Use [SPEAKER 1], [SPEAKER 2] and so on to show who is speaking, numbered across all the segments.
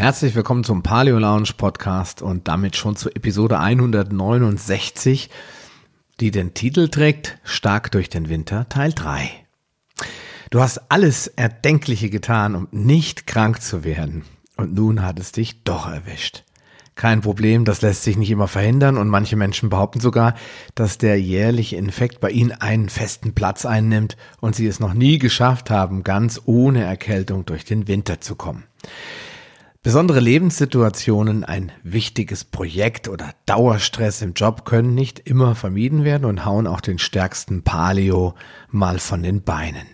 [SPEAKER 1] Herzlich willkommen zum Paleo Lounge Podcast und damit schon zur Episode 169, die den Titel trägt Stark durch den Winter Teil 3. Du hast alles Erdenkliche getan, um nicht krank zu werden. Und nun hat es dich doch erwischt. Kein Problem, das lässt sich nicht immer verhindern und manche Menschen behaupten sogar, dass der jährliche Infekt bei ihnen einen festen Platz einnimmt und sie es noch nie geschafft haben, ganz ohne Erkältung durch den Winter zu kommen. Besondere Lebenssituationen, ein wichtiges Projekt oder Dauerstress im Job können nicht immer vermieden werden und hauen auch den stärksten Paleo mal von den Beinen.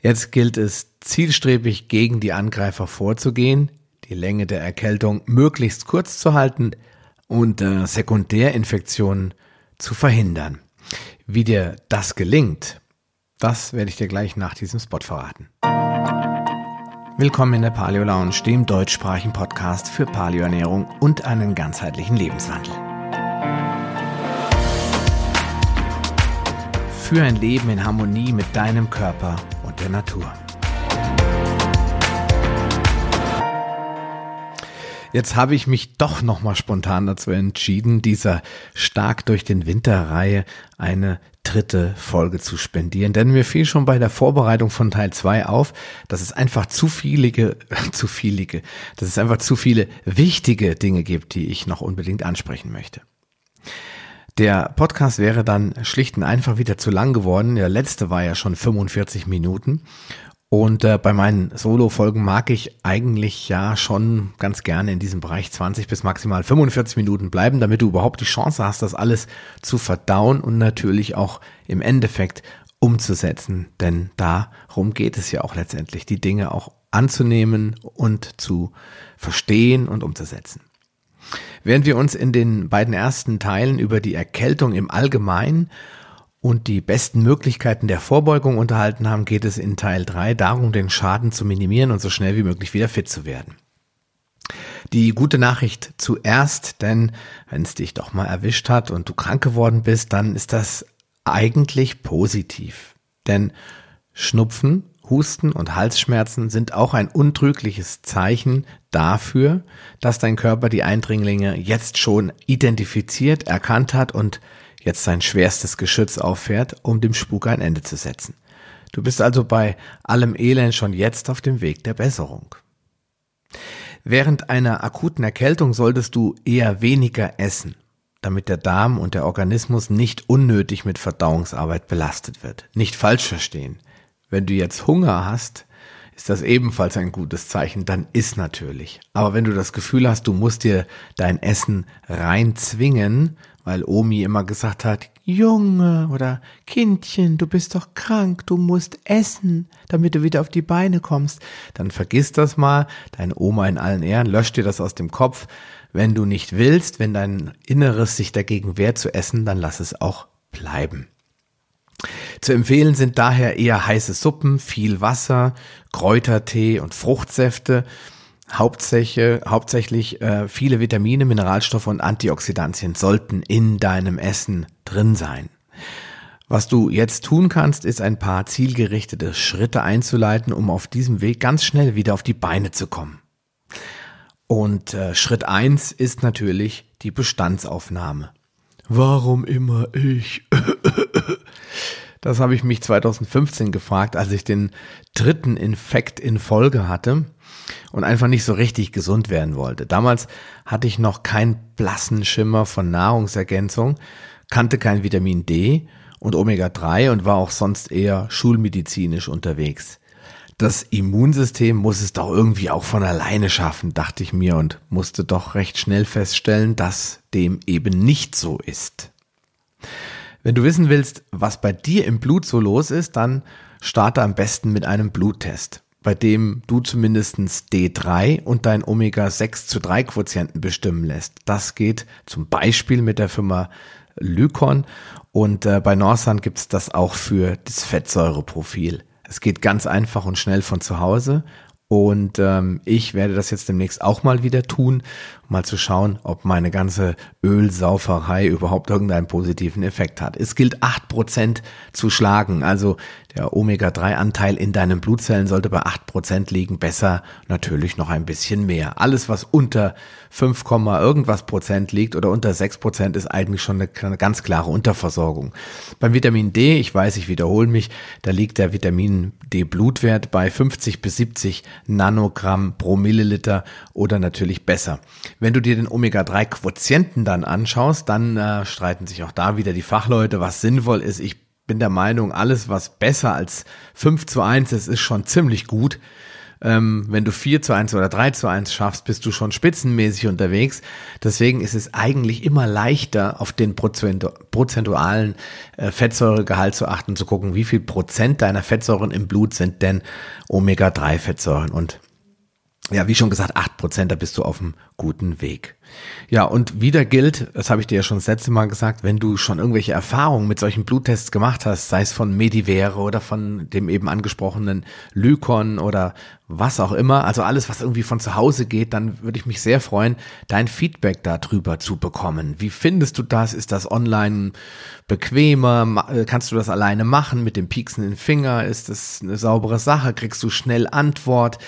[SPEAKER 1] Jetzt gilt es zielstrebig gegen die Angreifer vorzugehen, die Länge der Erkältung möglichst kurz zu halten und äh, Sekundärinfektionen zu verhindern. Wie dir das gelingt, das werde ich dir gleich nach diesem Spot verraten. Willkommen in der Paleo Lounge, dem deutschsprachigen Podcast für Paleoernährung und einen ganzheitlichen Lebenswandel. Für ein Leben in Harmonie mit deinem Körper und der Natur. Jetzt habe ich mich doch nochmal spontan dazu entschieden, dieser stark durch den Winter-Reihe eine dritte Folge zu spendieren. Denn mir fiel schon bei der Vorbereitung von Teil 2 auf, dass es einfach zu viele, zu viele, dass es einfach zu viele wichtige Dinge gibt, die ich noch unbedingt ansprechen möchte. Der Podcast wäre dann schlicht und einfach wieder zu lang geworden. Der letzte war ja schon 45 Minuten. Und äh, bei meinen Solo-Folgen mag ich eigentlich ja schon ganz gerne in diesem Bereich 20 bis maximal 45 Minuten bleiben, damit du überhaupt die Chance hast, das alles zu verdauen und natürlich auch im Endeffekt umzusetzen. Denn darum geht es ja auch letztendlich, die Dinge auch anzunehmen und zu verstehen und umzusetzen. Während wir uns in den beiden ersten Teilen über die Erkältung im Allgemeinen und die besten Möglichkeiten der Vorbeugung unterhalten haben, geht es in Teil 3 darum, den Schaden zu minimieren und so schnell wie möglich wieder fit zu werden. Die gute Nachricht zuerst, denn wenn es dich doch mal erwischt hat und du krank geworden bist, dann ist das eigentlich positiv. Denn Schnupfen, Husten und Halsschmerzen sind auch ein untrügliches Zeichen dafür, dass dein Körper die Eindringlinge jetzt schon identifiziert, erkannt hat und jetzt sein schwerstes Geschütz auffährt, um dem Spuk ein Ende zu setzen. Du bist also bei allem Elend schon jetzt auf dem Weg der Besserung. Während einer akuten Erkältung solltest du eher weniger essen, damit der Darm und der Organismus nicht unnötig mit Verdauungsarbeit belastet wird. Nicht falsch verstehen. Wenn du jetzt Hunger hast, ist das ebenfalls ein gutes Zeichen, dann isst natürlich. Aber wenn du das Gefühl hast, du musst dir dein Essen reinzwingen, weil Omi immer gesagt hat, Junge oder Kindchen, du bist doch krank, du musst essen, damit du wieder auf die Beine kommst, dann vergiss das mal, deine Oma in allen Ehren, lösch dir das aus dem Kopf. Wenn du nicht willst, wenn dein Inneres sich dagegen wehrt zu essen, dann lass es auch bleiben. Zu empfehlen sind daher eher heiße Suppen, viel Wasser, Kräutertee und Fruchtsäfte Hauptsäche, hauptsächlich äh, viele Vitamine, Mineralstoffe und Antioxidantien sollten in deinem Essen drin sein. Was du jetzt tun kannst, ist ein paar zielgerichtete Schritte einzuleiten, um auf diesem Weg ganz schnell wieder auf die Beine zu kommen. Und äh, Schritt eins ist natürlich die Bestandsaufnahme. Warum immer ich? Das habe ich mich 2015 gefragt, als ich den dritten Infekt in Folge hatte und einfach nicht so richtig gesund werden wollte. Damals hatte ich noch keinen blassen Schimmer von Nahrungsergänzung, kannte kein Vitamin D und Omega-3 und war auch sonst eher schulmedizinisch unterwegs. Das Immunsystem muss es doch irgendwie auch von alleine schaffen, dachte ich mir und musste doch recht schnell feststellen, dass dem eben nicht so ist. Wenn du wissen willst, was bei dir im Blut so los ist, dann starte am besten mit einem Bluttest, bei dem du zumindestens D3 und dein Omega-6 zu 3 Quotienten bestimmen lässt. Das geht zum Beispiel mit der Firma Lykon und äh, bei Norsan gibt's das auch für das Fettsäureprofil. Es geht ganz einfach und schnell von zu Hause Und ähm, ich werde das jetzt demnächst auch mal wieder tun, mal zu schauen, ob meine ganze Ölsauferei überhaupt irgendeinen positiven Effekt hat. Es gilt acht Prozent zu schlagen. Also der Omega-3-Anteil in deinen Blutzellen sollte bei acht Prozent liegen. Besser natürlich noch ein bisschen mehr. Alles, was unter 5, irgendwas Prozent liegt oder unter 6 Prozent ist eigentlich schon eine ganz klare Unterversorgung. Beim Vitamin D, ich weiß, ich wiederhole mich, da liegt der Vitamin D-Blutwert bei 50 bis 70 Nanogramm pro Milliliter oder natürlich besser. Wenn du dir den Omega-3-Quotienten dann anschaust, dann äh, streiten sich auch da wieder die Fachleute, was sinnvoll ist. Ich bin der Meinung, alles, was besser als 5 zu 1 ist, ist schon ziemlich gut. Ähm, wenn du 4 zu 1 oder 3 zu 1 schaffst, bist du schon spitzenmäßig unterwegs. Deswegen ist es eigentlich immer leichter, auf den prozentualen äh, Fettsäuregehalt zu achten, zu gucken, wie viel Prozent deiner Fettsäuren im Blut sind denn Omega-3-Fettsäuren. Und ja, wie schon gesagt, 8 Prozent, da bist du auf dem guten Weg. Ja, und wieder gilt, das habe ich dir ja schon das letzte Mal gesagt, wenn du schon irgendwelche Erfahrungen mit solchen Bluttests gemacht hast, sei es von Medivere oder von dem eben angesprochenen Lykon oder was auch immer, also alles, was irgendwie von zu Hause geht, dann würde ich mich sehr freuen, dein Feedback darüber zu bekommen. Wie findest du das? Ist das online bequemer? Äh, kannst du das alleine machen mit dem pieksenden Finger? Ist das eine saubere Sache? Kriegst du schnell Antwort?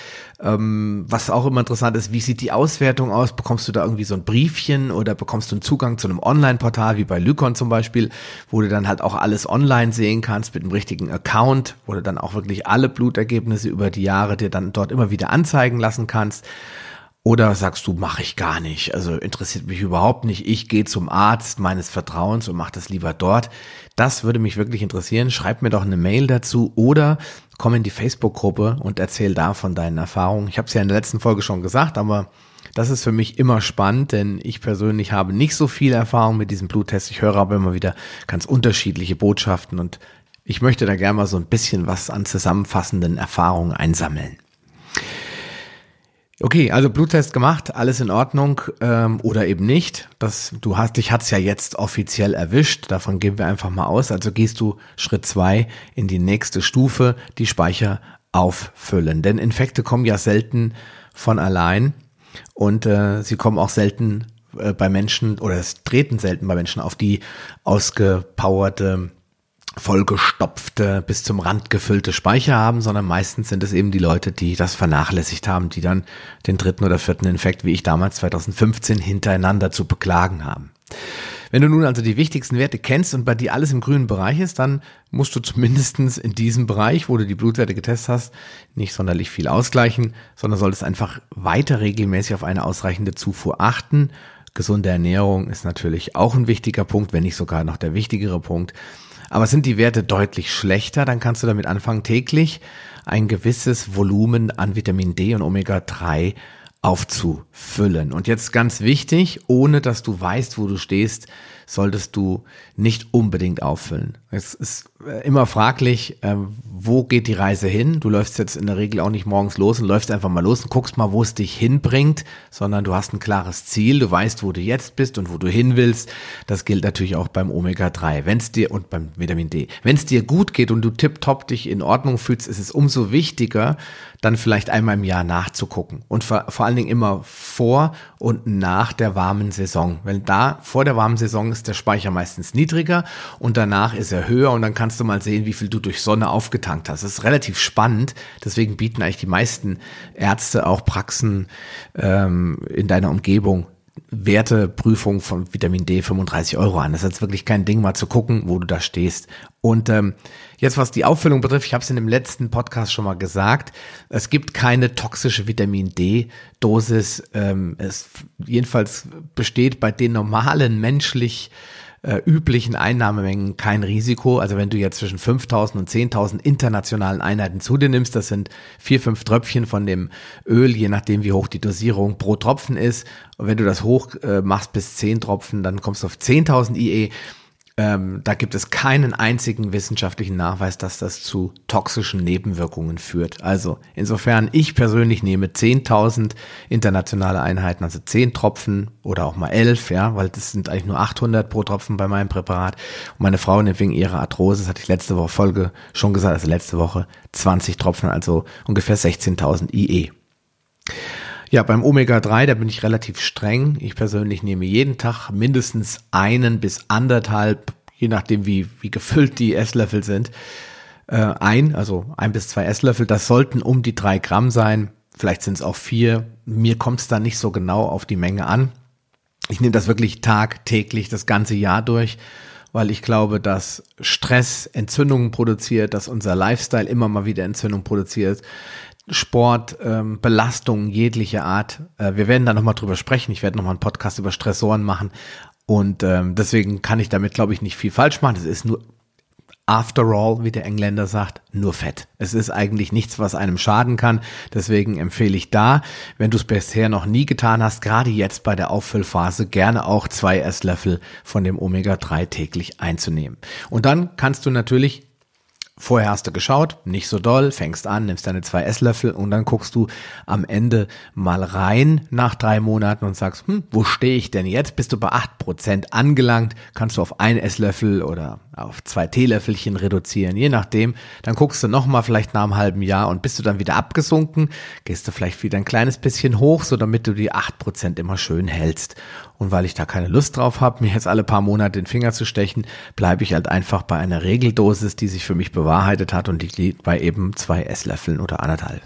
[SPEAKER 1] Ähm, was auch immer interessant ist, wie sieht die Auswertung aus? Bekommst du da irgendwie so ein Briefchen oder bekommst du einen Zugang zu einem Online-Portal, wie bei Lykon zum Beispiel, wo du dann halt auch alles online sehen kannst mit einem richtigen Account, wo du dann auch wirklich alle Blutergebnisse über die Jahre dir dann dort immer wieder anzeigen lassen kannst. Oder sagst du, mache ich gar nicht, also interessiert mich überhaupt nicht. Ich gehe zum Arzt meines Vertrauens und mache das lieber dort. Das würde mich wirklich interessieren. Schreib mir doch eine Mail dazu oder komm in die Facebook-Gruppe und erzähl da von deinen Erfahrungen. Ich habe es ja in der letzten Folge schon gesagt, aber das ist für mich immer spannend, denn ich persönlich habe nicht so viel Erfahrung mit diesem Bluttest. Ich höre aber immer wieder ganz unterschiedliche Botschaften und ich möchte da gerne mal so ein bisschen was an zusammenfassenden Erfahrungen einsammeln. Okay, also Bluttest gemacht, alles in Ordnung ähm, oder eben nicht. Das, du hast, dich hat's ja jetzt offiziell erwischt. Davon gehen wir einfach mal aus. Also gehst du Schritt zwei in die nächste Stufe, die Speicher auffüllen. Denn Infekte kommen ja selten von allein und äh, sie kommen auch selten äh, bei Menschen oder es treten selten bei Menschen auf die ausgepowerte vollgestopfte, bis zum Rand gefüllte Speicher haben, sondern meistens sind es eben die Leute, die das vernachlässigt haben, die dann den dritten oder vierten Infekt, wie ich damals 2015, hintereinander zu beklagen haben. Wenn du nun also die wichtigsten Werte kennst und bei dir alles im grünen Bereich ist, dann musst du zumindestens in diesem Bereich, wo du die Blutwerte getestet hast, nicht sonderlich viel ausgleichen, sondern solltest einfach weiter regelmäßig auf eine ausreichende Zufuhr achten. Gesunde Ernährung ist natürlich auch ein wichtiger Punkt, wenn nicht sogar noch der wichtigere Punkt. Aber sind die Werte deutlich schlechter, dann kannst du damit anfangen, täglich ein gewisses Volumen an Vitamin D und Omega-3 aufzufüllen. Und jetzt ganz wichtig, ohne dass du weißt, wo du stehst, solltest du nicht unbedingt auffüllen. Es ist äh, immer fraglich, äh, wo geht die Reise hin? Du läufst jetzt in der Regel auch nicht morgens los und läufst einfach mal los und guckst mal, wo es dich hinbringt, sondern du hast ein klares Ziel, du weißt, wo du jetzt bist und wo du hin willst. Das gilt natürlich auch beim Omega-3. Wenn es dir und beim Vitamin D. Wenn es dir gut geht und du tipptopp dich in Ordnung fühlst, ist es umso wichtiger, dann vielleicht einmal im Jahr nachzugucken und vor, vor allen Dingen immer vor und nach der warmen Saison. Weil da vor der warmen Saison ist der Speicher meistens niedriger und danach ist er höher und dann kannst du mal sehen, wie viel du durch Sonne aufgetankt hast. Das ist relativ spannend. Deswegen bieten eigentlich die meisten Ärzte auch Praxen ähm, in deiner Umgebung Werteprüfung von Vitamin D 35 Euro an. Das ist jetzt wirklich kein Ding, mal zu gucken, wo du da stehst. Und ähm, jetzt, was die Auffüllung betrifft, ich habe es in dem letzten Podcast schon mal gesagt, es gibt keine toxische Vitamin D-Dosis. Ähm, es jedenfalls besteht bei den normalen menschlich äh, üblichen Einnahmemengen kein Risiko. Also wenn du jetzt zwischen 5000 und 10.000 internationalen Einheiten zu dir nimmst, das sind vier, fünf Tröpfchen von dem Öl, je nachdem wie hoch die Dosierung pro Tropfen ist. Und wenn du das hoch äh, machst bis 10 Tropfen, dann kommst du auf 10.000 IE. Ähm, da gibt es keinen einzigen wissenschaftlichen Nachweis, dass das zu toxischen Nebenwirkungen führt. Also insofern, ich persönlich nehme 10.000 internationale Einheiten, also 10 Tropfen oder auch mal 11, ja, weil das sind eigentlich nur 800 pro Tropfen bei meinem Präparat. Und meine Frau nimmt wegen ihrer Arthrose, das hatte ich letzte Woche Folge schon gesagt, also letzte Woche 20 Tropfen, also ungefähr 16.000 IE. Ja, beim Omega-3, da bin ich relativ streng. Ich persönlich nehme jeden Tag mindestens einen bis anderthalb, je nachdem wie, wie gefüllt die Esslöffel sind, äh, ein, also ein bis zwei Esslöffel. Das sollten um die drei Gramm sein. Vielleicht sind es auch vier. Mir kommt es da nicht so genau auf die Menge an. Ich nehme das wirklich tagtäglich das ganze Jahr durch, weil ich glaube, dass Stress Entzündungen produziert, dass unser Lifestyle immer mal wieder Entzündungen produziert, Sport, ähm, jeglicher Art. Äh, wir werden da nochmal drüber sprechen. Ich werde nochmal einen Podcast über Stressoren machen. Und ähm, deswegen kann ich damit, glaube ich, nicht viel falsch machen. Es ist nur, after all, wie der Engländer sagt, nur Fett. Es ist eigentlich nichts, was einem schaden kann. Deswegen empfehle ich da, wenn du es bisher noch nie getan hast, gerade jetzt bei der Auffüllphase, gerne auch zwei Esslöffel von dem Omega-3 täglich einzunehmen. Und dann kannst du natürlich Vorher hast du geschaut, nicht so doll, fängst an, nimmst deine zwei Esslöffel und dann guckst du am Ende mal rein nach drei Monaten und sagst, hm, wo stehe ich denn jetzt? Bist du bei acht Prozent angelangt? Kannst du auf ein Esslöffel oder auf zwei Teelöffelchen reduzieren, je nachdem. Dann guckst du nochmal vielleicht nach einem halben Jahr und bist du dann wieder abgesunken, gehst du vielleicht wieder ein kleines bisschen hoch, so damit du die acht Prozent immer schön hältst. Und weil ich da keine Lust drauf habe, mir jetzt alle paar Monate den Finger zu stechen, bleibe ich halt einfach bei einer Regeldosis, die sich für mich bewahrheitet hat und die liegt bei eben zwei Esslöffeln oder anderthalb.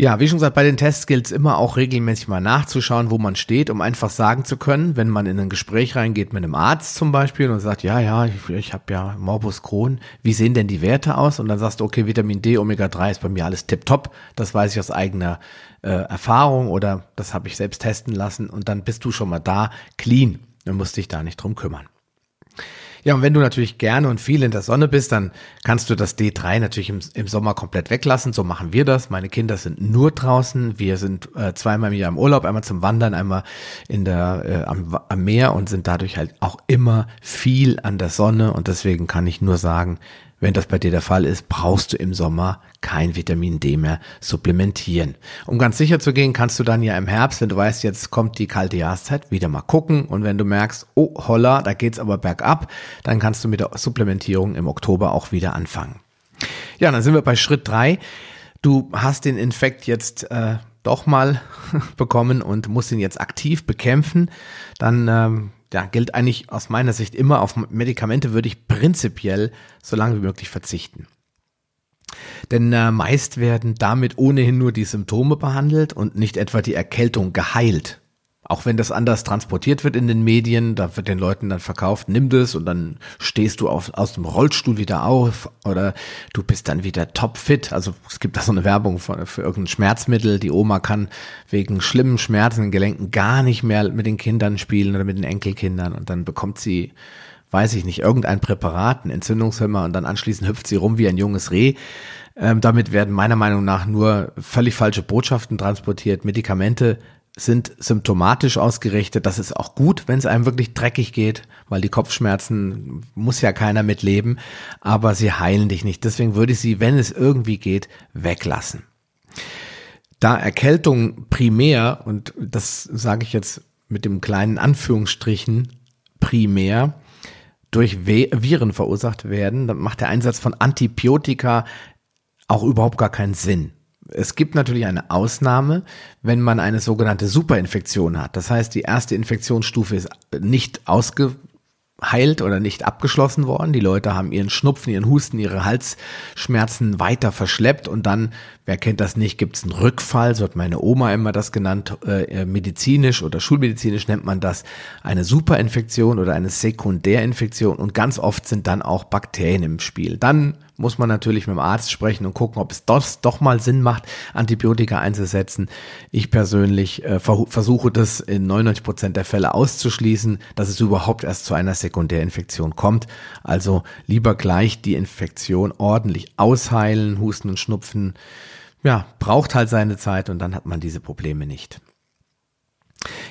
[SPEAKER 1] Ja, wie schon gesagt, bei den Tests gilt es immer auch regelmäßig mal nachzuschauen, wo man steht, um einfach sagen zu können, wenn man in ein Gespräch reingeht mit einem Arzt zum Beispiel und sagt, ja, ja, ich, ich habe ja Morbus Crohn, wie sehen denn die Werte aus? Und dann sagst du, okay, Vitamin D, Omega-3 ist bei mir alles tipptopp, das weiß ich aus eigener äh, Erfahrung oder das habe ich selbst testen lassen und dann bist du schon mal da, clean, dann musst dich da nicht drum kümmern. Ja, und wenn du natürlich gerne und viel in der Sonne bist, dann kannst du das D3 natürlich im, im Sommer komplett weglassen. So machen wir das. Meine Kinder sind nur draußen. Wir sind äh, zweimal im Jahr im Urlaub, einmal zum Wandern, einmal in der, äh, am, am Meer und sind dadurch halt auch immer viel an der Sonne. Und deswegen kann ich nur sagen, wenn das bei dir der Fall ist, brauchst du im Sommer kein Vitamin D mehr supplementieren. Um ganz sicher zu gehen, kannst du dann ja im Herbst, wenn du weißt, jetzt kommt die kalte Jahreszeit, wieder mal gucken. Und wenn du merkst, oh holla, da geht's aber bergab, dann kannst du mit der Supplementierung im Oktober auch wieder anfangen. Ja, dann sind wir bei Schritt drei. Du hast den Infekt jetzt äh, doch mal bekommen und musst ihn jetzt aktiv bekämpfen. Dann ähm, ja, gilt eigentlich aus meiner Sicht immer, auf Medikamente würde ich prinzipiell so lange wie möglich verzichten. Denn äh, meist werden damit ohnehin nur die Symptome behandelt und nicht etwa die Erkältung geheilt. Auch wenn das anders transportiert wird in den Medien, da wird den Leuten dann verkauft, nimm das und dann stehst du auf, aus dem Rollstuhl wieder auf oder du bist dann wieder topfit. Also es gibt da so eine Werbung für, für irgendein Schmerzmittel. Die Oma kann wegen schlimmen Schmerzen in Gelenken gar nicht mehr mit den Kindern spielen oder mit den Enkelkindern und dann bekommt sie weiß ich nicht, irgendein Präparat, ein Entzündungshemmer und dann anschließend hüpft sie rum wie ein junges Reh. Ähm, damit werden meiner Meinung nach nur völlig falsche Botschaften transportiert. Medikamente sind symptomatisch ausgerichtet. Das ist auch gut, wenn es einem wirklich dreckig geht, weil die Kopfschmerzen muss ja keiner mitleben, aber sie heilen dich nicht. Deswegen würde ich sie, wenn es irgendwie geht, weglassen. Da Erkältung primär, und das sage ich jetzt mit dem kleinen Anführungsstrichen, primär durch Viren verursacht werden, dann macht der Einsatz von Antibiotika auch überhaupt gar keinen Sinn. Es gibt natürlich eine Ausnahme, wenn man eine sogenannte Superinfektion hat. Das heißt, die erste Infektionsstufe ist nicht ausgeheilt oder nicht abgeschlossen worden. Die Leute haben ihren Schnupfen, ihren Husten, ihre Halsschmerzen weiter verschleppt und dann, wer kennt das nicht, gibt es einen Rückfall, so hat meine Oma immer das genannt, äh, medizinisch oder schulmedizinisch nennt man das eine Superinfektion oder eine Sekundärinfektion und ganz oft sind dann auch Bakterien im Spiel. Dann muss man natürlich mit dem Arzt sprechen und gucken, ob es das doch mal Sinn macht, Antibiotika einzusetzen. Ich persönlich äh, versuche das in 99 Prozent der Fälle auszuschließen, dass es überhaupt erst zu einer Sekundärinfektion kommt. Also lieber gleich die Infektion ordentlich ausheilen, Husten und Schnupfen. Ja, braucht halt seine Zeit und dann hat man diese Probleme nicht.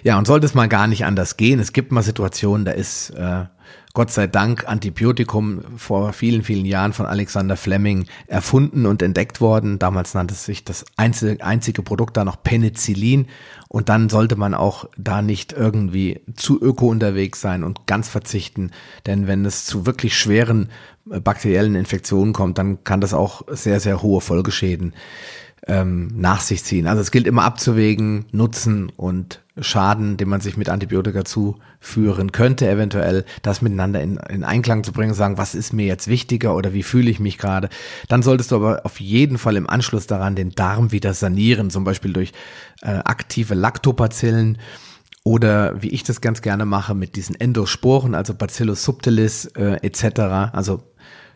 [SPEAKER 1] Ja, und sollte es mal gar nicht anders gehen, es gibt mal Situationen, da ist äh, Gott sei Dank Antibiotikum vor vielen, vielen Jahren von Alexander Fleming erfunden und entdeckt worden. Damals nannte es sich das einzige, einzige Produkt da noch Penicillin. Und dann sollte man auch da nicht irgendwie zu öko unterwegs sein und ganz verzichten. Denn wenn es zu wirklich schweren äh, bakteriellen Infektionen kommt, dann kann das auch sehr, sehr hohe Folgeschäden ähm, nach sich ziehen. Also es gilt immer abzuwägen, Nutzen und Schaden, den man sich mit Antibiotika zuführen könnte, eventuell das miteinander in, in Einklang zu bringen, sagen, was ist mir jetzt wichtiger oder wie fühle ich mich gerade. Dann solltest du aber auf jeden Fall im Anschluss daran den Darm wieder sanieren, zum Beispiel durch äh, aktive Lactobacillen oder wie ich das ganz gerne mache mit diesen Endosporen, also Bacillus subtilis äh, etc., also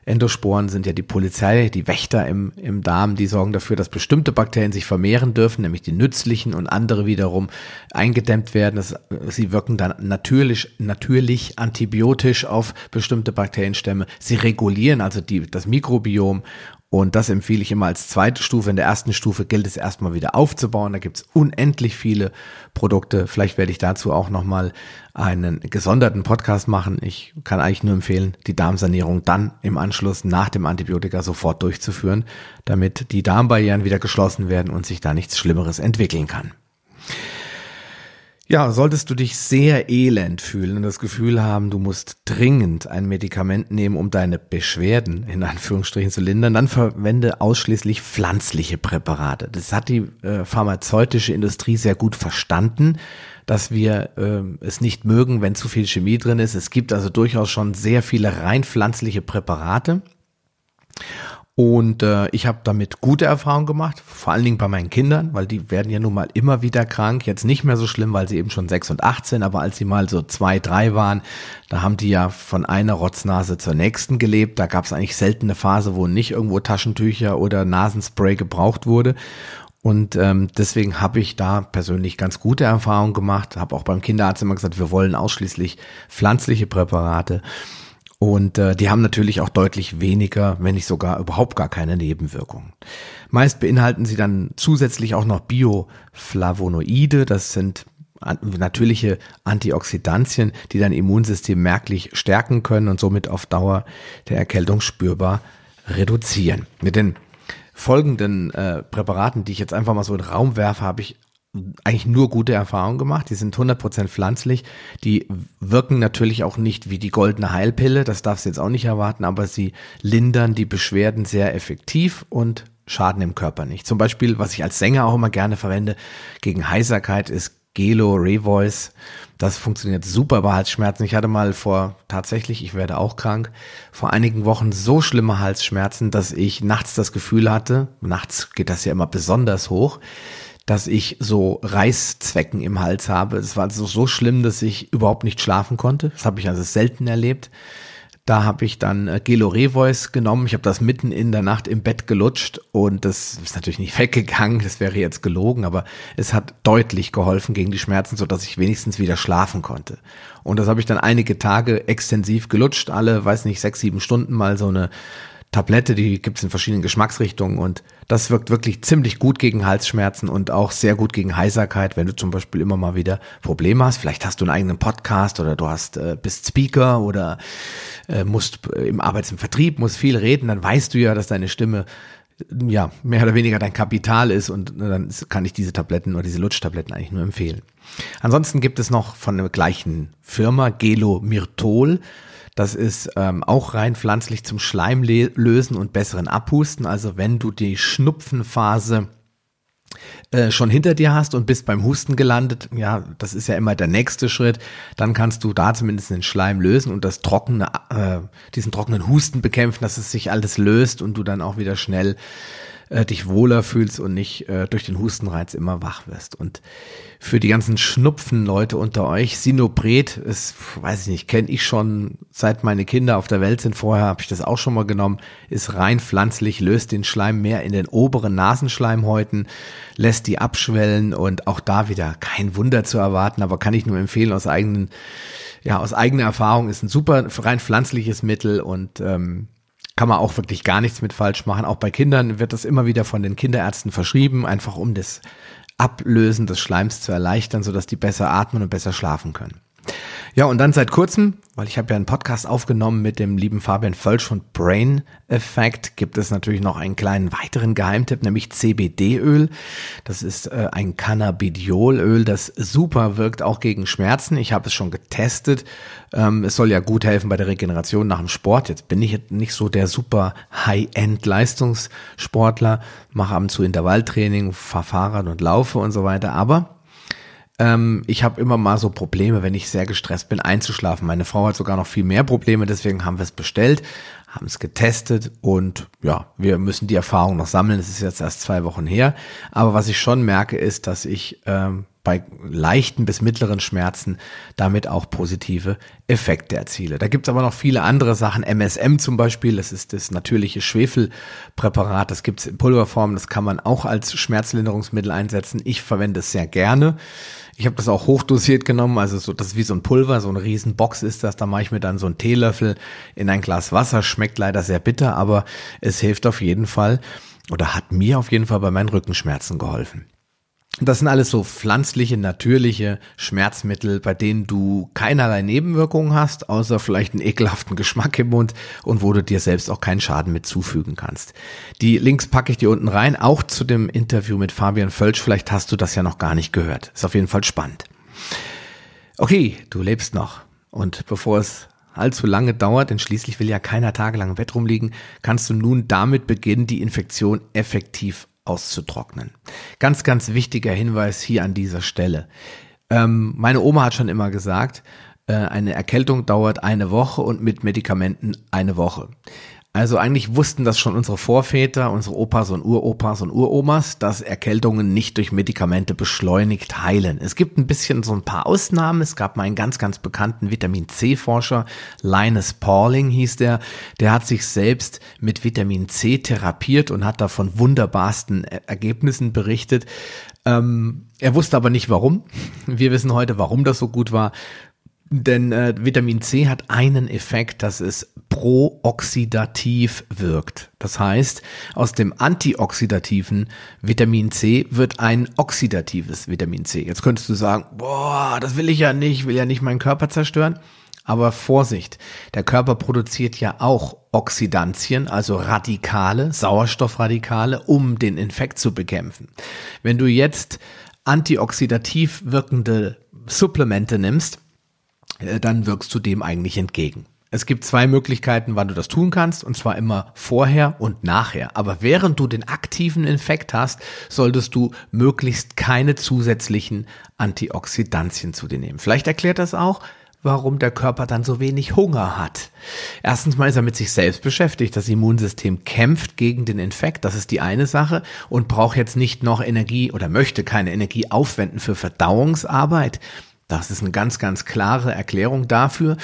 [SPEAKER 1] Endosporen sind ja die Polizei, die Wächter im, im Darm, die sorgen dafür, dass bestimmte Bakterien sich vermehren dürfen, nämlich die nützlichen und andere wiederum eingedämmt werden. Das, sie wirken dann natürlich, natürlich antibiotisch auf bestimmte Bakterienstämme. Sie regulieren also die, das Mikrobiom und das empfehle ich immer als zweite Stufe. In der ersten Stufe gilt es erstmal wieder aufzubauen. Da gibt es unendlich viele Produkte. Vielleicht werde ich dazu auch nochmal einen gesonderten Podcast machen. Ich kann eigentlich nur empfehlen, die Darmsanierung dann im Anschluss nach dem Antibiotika sofort durchzuführen, damit die Darmbarrieren wieder geschlossen werden und sich da nichts Schlimmeres entwickeln kann. Ja, solltest du dich sehr elend fühlen und das Gefühl haben, du musst dringend ein Medikament nehmen, um deine Beschwerden in Anführungsstrichen zu lindern, dann verwende ausschließlich pflanzliche Präparate. Das hat die äh, pharmazeutische Industrie sehr gut verstanden, dass wir äh, es nicht mögen, wenn zu viel Chemie drin ist. Es gibt also durchaus schon sehr viele rein pflanzliche Präparate. Und äh, ich habe damit gute Erfahrungen gemacht, vor allen Dingen bei meinen Kindern, weil die werden ja nun mal immer wieder krank. Jetzt nicht mehr so schlimm, weil sie eben schon sechs und acht sind, aber als sie mal so zwei, drei waren, da haben die ja von einer Rotznase zur nächsten gelebt. Da gab es eigentlich selten eine Phase, wo nicht irgendwo Taschentücher oder Nasenspray gebraucht wurde. Und ähm, deswegen habe ich da persönlich ganz gute Erfahrungen gemacht. Habe auch beim Kinderarzt immer gesagt, wir wollen ausschließlich pflanzliche Präparate. Und äh, die haben natürlich auch deutlich weniger, wenn nicht sogar überhaupt gar keine Nebenwirkungen. Meist beinhalten sie dann zusätzlich auch noch Bioflavonoide, das sind natürliche Antioxidantien, die dein Immunsystem merklich stärken können und somit auf Dauer der Erkältung spürbar reduzieren. Mit den folgenden äh, Präparaten, die ich jetzt einfach mal so in den Raum werfe, habe ich eigentlich nur gute Erfahrungen gemacht. Die sind 100% pflanzlich. Die wirken natürlich auch nicht wie die goldene Heilpille. Das darfst du jetzt auch nicht erwarten, aber sie lindern die Beschwerden sehr effektiv und schaden im Körper nicht. Zum Beispiel, was ich als Sänger auch immer gerne verwende gegen Heiserkeit, ist Gelo Revoice. Das funktioniert super bei Halsschmerzen. Ich hatte mal vor, tatsächlich, ich werde auch krank, vor einigen Wochen so schlimme Halsschmerzen, dass ich nachts das Gefühl hatte, nachts geht das ja immer besonders hoch, dass ich so Reißzwecken im Hals habe. Es war also so schlimm, dass ich überhaupt nicht schlafen konnte. Das habe ich also selten erlebt. Da habe ich dann äh, Gelo Revoice genommen. Ich habe das mitten in der Nacht im Bett gelutscht und das ist natürlich nicht weggegangen. Das wäre jetzt gelogen, aber es hat deutlich geholfen gegen die Schmerzen, so dass ich wenigstens wieder schlafen konnte. Und das habe ich dann einige Tage extensiv gelutscht, alle, weiß nicht, sechs, sieben Stunden mal so eine Tablette, die gibt es in verschiedenen Geschmacksrichtungen und das wirkt wirklich ziemlich gut gegen Halsschmerzen und auch sehr gut gegen Heiserkeit, wenn du zum Beispiel immer mal wieder Probleme hast. Vielleicht hast du einen eigenen Podcast oder du hast äh, bist Speaker oder äh, musst äh, im Arbeits- im Vertrieb, musst viel reden, dann weißt du ja, dass deine Stimme ja mehr oder weniger dein Kapital ist und dann kann ich diese Tabletten oder diese Lutschtabletten eigentlich nur empfehlen. Ansonsten gibt es noch von der gleichen Firma Gelo Mirtol das ist ähm, auch rein pflanzlich zum Schleimlösen und besseren Abhusten. Also wenn du die Schnupfenphase äh, schon hinter dir hast und bist beim Husten gelandet, ja, das ist ja immer der nächste Schritt, dann kannst du da zumindest den Schleim lösen und das trockene, äh, diesen trockenen Husten bekämpfen, dass es sich alles löst und du dann auch wieder schnell äh, dich wohler fühlst und nicht äh, durch den Hustenreiz immer wach wirst. Und für die ganzen Schnupfen-Leute unter euch, Sinopret ist, weiß ich nicht, kenne ich schon seit meine Kinder auf der Welt sind. Vorher habe ich das auch schon mal genommen. Ist rein pflanzlich, löst den Schleim mehr in den oberen Nasenschleimhäuten, lässt die abschwellen und auch da wieder kein Wunder zu erwarten, aber kann ich nur empfehlen aus eigenen, ja, aus eigener Erfahrung ist ein super rein pflanzliches Mittel und ähm, kann man auch wirklich gar nichts mit falsch machen. Auch bei Kindern wird das immer wieder von den Kinderärzten verschrieben, einfach um das Ablösen des Schleims zu erleichtern, sodass die besser atmen und besser schlafen können. Ja, und dann seit kurzem weil ich habe ja einen Podcast aufgenommen mit dem lieben Fabian Völsch von Brain Effect, gibt es natürlich noch einen kleinen weiteren Geheimtipp, nämlich CBD-Öl. Das ist äh, ein Cannabidiolöl, das super wirkt, auch gegen Schmerzen. Ich habe es schon getestet. Ähm, es soll ja gut helfen bei der Regeneration nach dem Sport. Jetzt bin ich nicht so der super High-End-Leistungssportler, mache ab und zu Intervalltraining, fahre Fahrrad und laufe und so weiter, aber ähm, ich habe immer mal so Probleme, wenn ich sehr gestresst bin, einzuschlafen. Meine Frau hat sogar noch viel mehr Probleme, deswegen haben wir es bestellt, haben es getestet und ja, wir müssen die Erfahrung noch sammeln. Es ist jetzt erst zwei Wochen her. Aber was ich schon merke, ist, dass ich ähm, bei leichten bis mittleren Schmerzen damit auch positive Effekte erziele. Da gibt's aber noch viele andere Sachen. MSM zum Beispiel, das ist das natürliche Schwefelpräparat, das gibt's in Pulverform, das kann man auch als Schmerzlinderungsmittel einsetzen. Ich verwende es sehr gerne. Ich habe das auch hochdosiert genommen, also so, das ist wie so ein Pulver, so eine Riesenbox ist das. Da mache ich mir dann so einen Teelöffel in ein Glas Wasser. Schmeckt leider sehr bitter, aber es hilft auf jeden Fall oder hat mir auf jeden Fall bei meinen Rückenschmerzen geholfen. Das sind alles so pflanzliche, natürliche Schmerzmittel, bei denen du keinerlei Nebenwirkungen hast, außer vielleicht einen ekelhaften Geschmack im Mund und wo du dir selbst auch keinen Schaden mit zufügen kannst. Die Links packe ich dir unten rein, auch zu dem Interview mit Fabian Völsch. Vielleicht hast du das ja noch gar nicht gehört. Ist auf jeden Fall spannend. Okay, du lebst noch. Und bevor es allzu lange dauert, denn schließlich will ja keiner tagelang im Bett rumliegen, kannst du nun damit beginnen, die Infektion effektiv auszutrocknen. Ganz, ganz wichtiger Hinweis hier an dieser Stelle. Ähm, meine Oma hat schon immer gesagt, äh, eine Erkältung dauert eine Woche und mit Medikamenten eine Woche. Also eigentlich wussten das schon unsere Vorväter, unsere Opas und Uropas und Uromas, dass Erkältungen nicht durch Medikamente beschleunigt heilen. Es gibt ein bisschen so ein paar Ausnahmen. Es gab mal einen ganz, ganz bekannten Vitamin C-Forscher, Linus Pauling hieß der. Der hat sich selbst mit Vitamin C therapiert und hat da von wunderbarsten Ergebnissen berichtet. Ähm, er wusste aber nicht warum. Wir wissen heute, warum das so gut war. Denn äh, Vitamin C hat einen Effekt, dass es prooxidativ wirkt. Das heißt, aus dem antioxidativen Vitamin C wird ein oxidatives Vitamin C. Jetzt könntest du sagen, boah, das will ich ja nicht, will ja nicht meinen Körper zerstören. Aber Vorsicht, der Körper produziert ja auch Oxidantien, also Radikale, Sauerstoffradikale, um den Infekt zu bekämpfen. Wenn du jetzt antioxidativ wirkende Supplemente nimmst, dann wirkst du dem eigentlich entgegen. Es gibt zwei Möglichkeiten, wann du das tun kannst, und zwar immer vorher und nachher. Aber während du den aktiven Infekt hast, solltest du möglichst keine zusätzlichen Antioxidantien zu dir nehmen. Vielleicht erklärt das auch, warum der Körper dann so wenig Hunger hat. Erstens mal ist er mit sich selbst beschäftigt. Das Immunsystem kämpft gegen den Infekt. Das ist die eine Sache und braucht jetzt nicht noch Energie oder möchte keine Energie aufwenden für Verdauungsarbeit. Das ist eine ganz, ganz klare Erklärung dafür.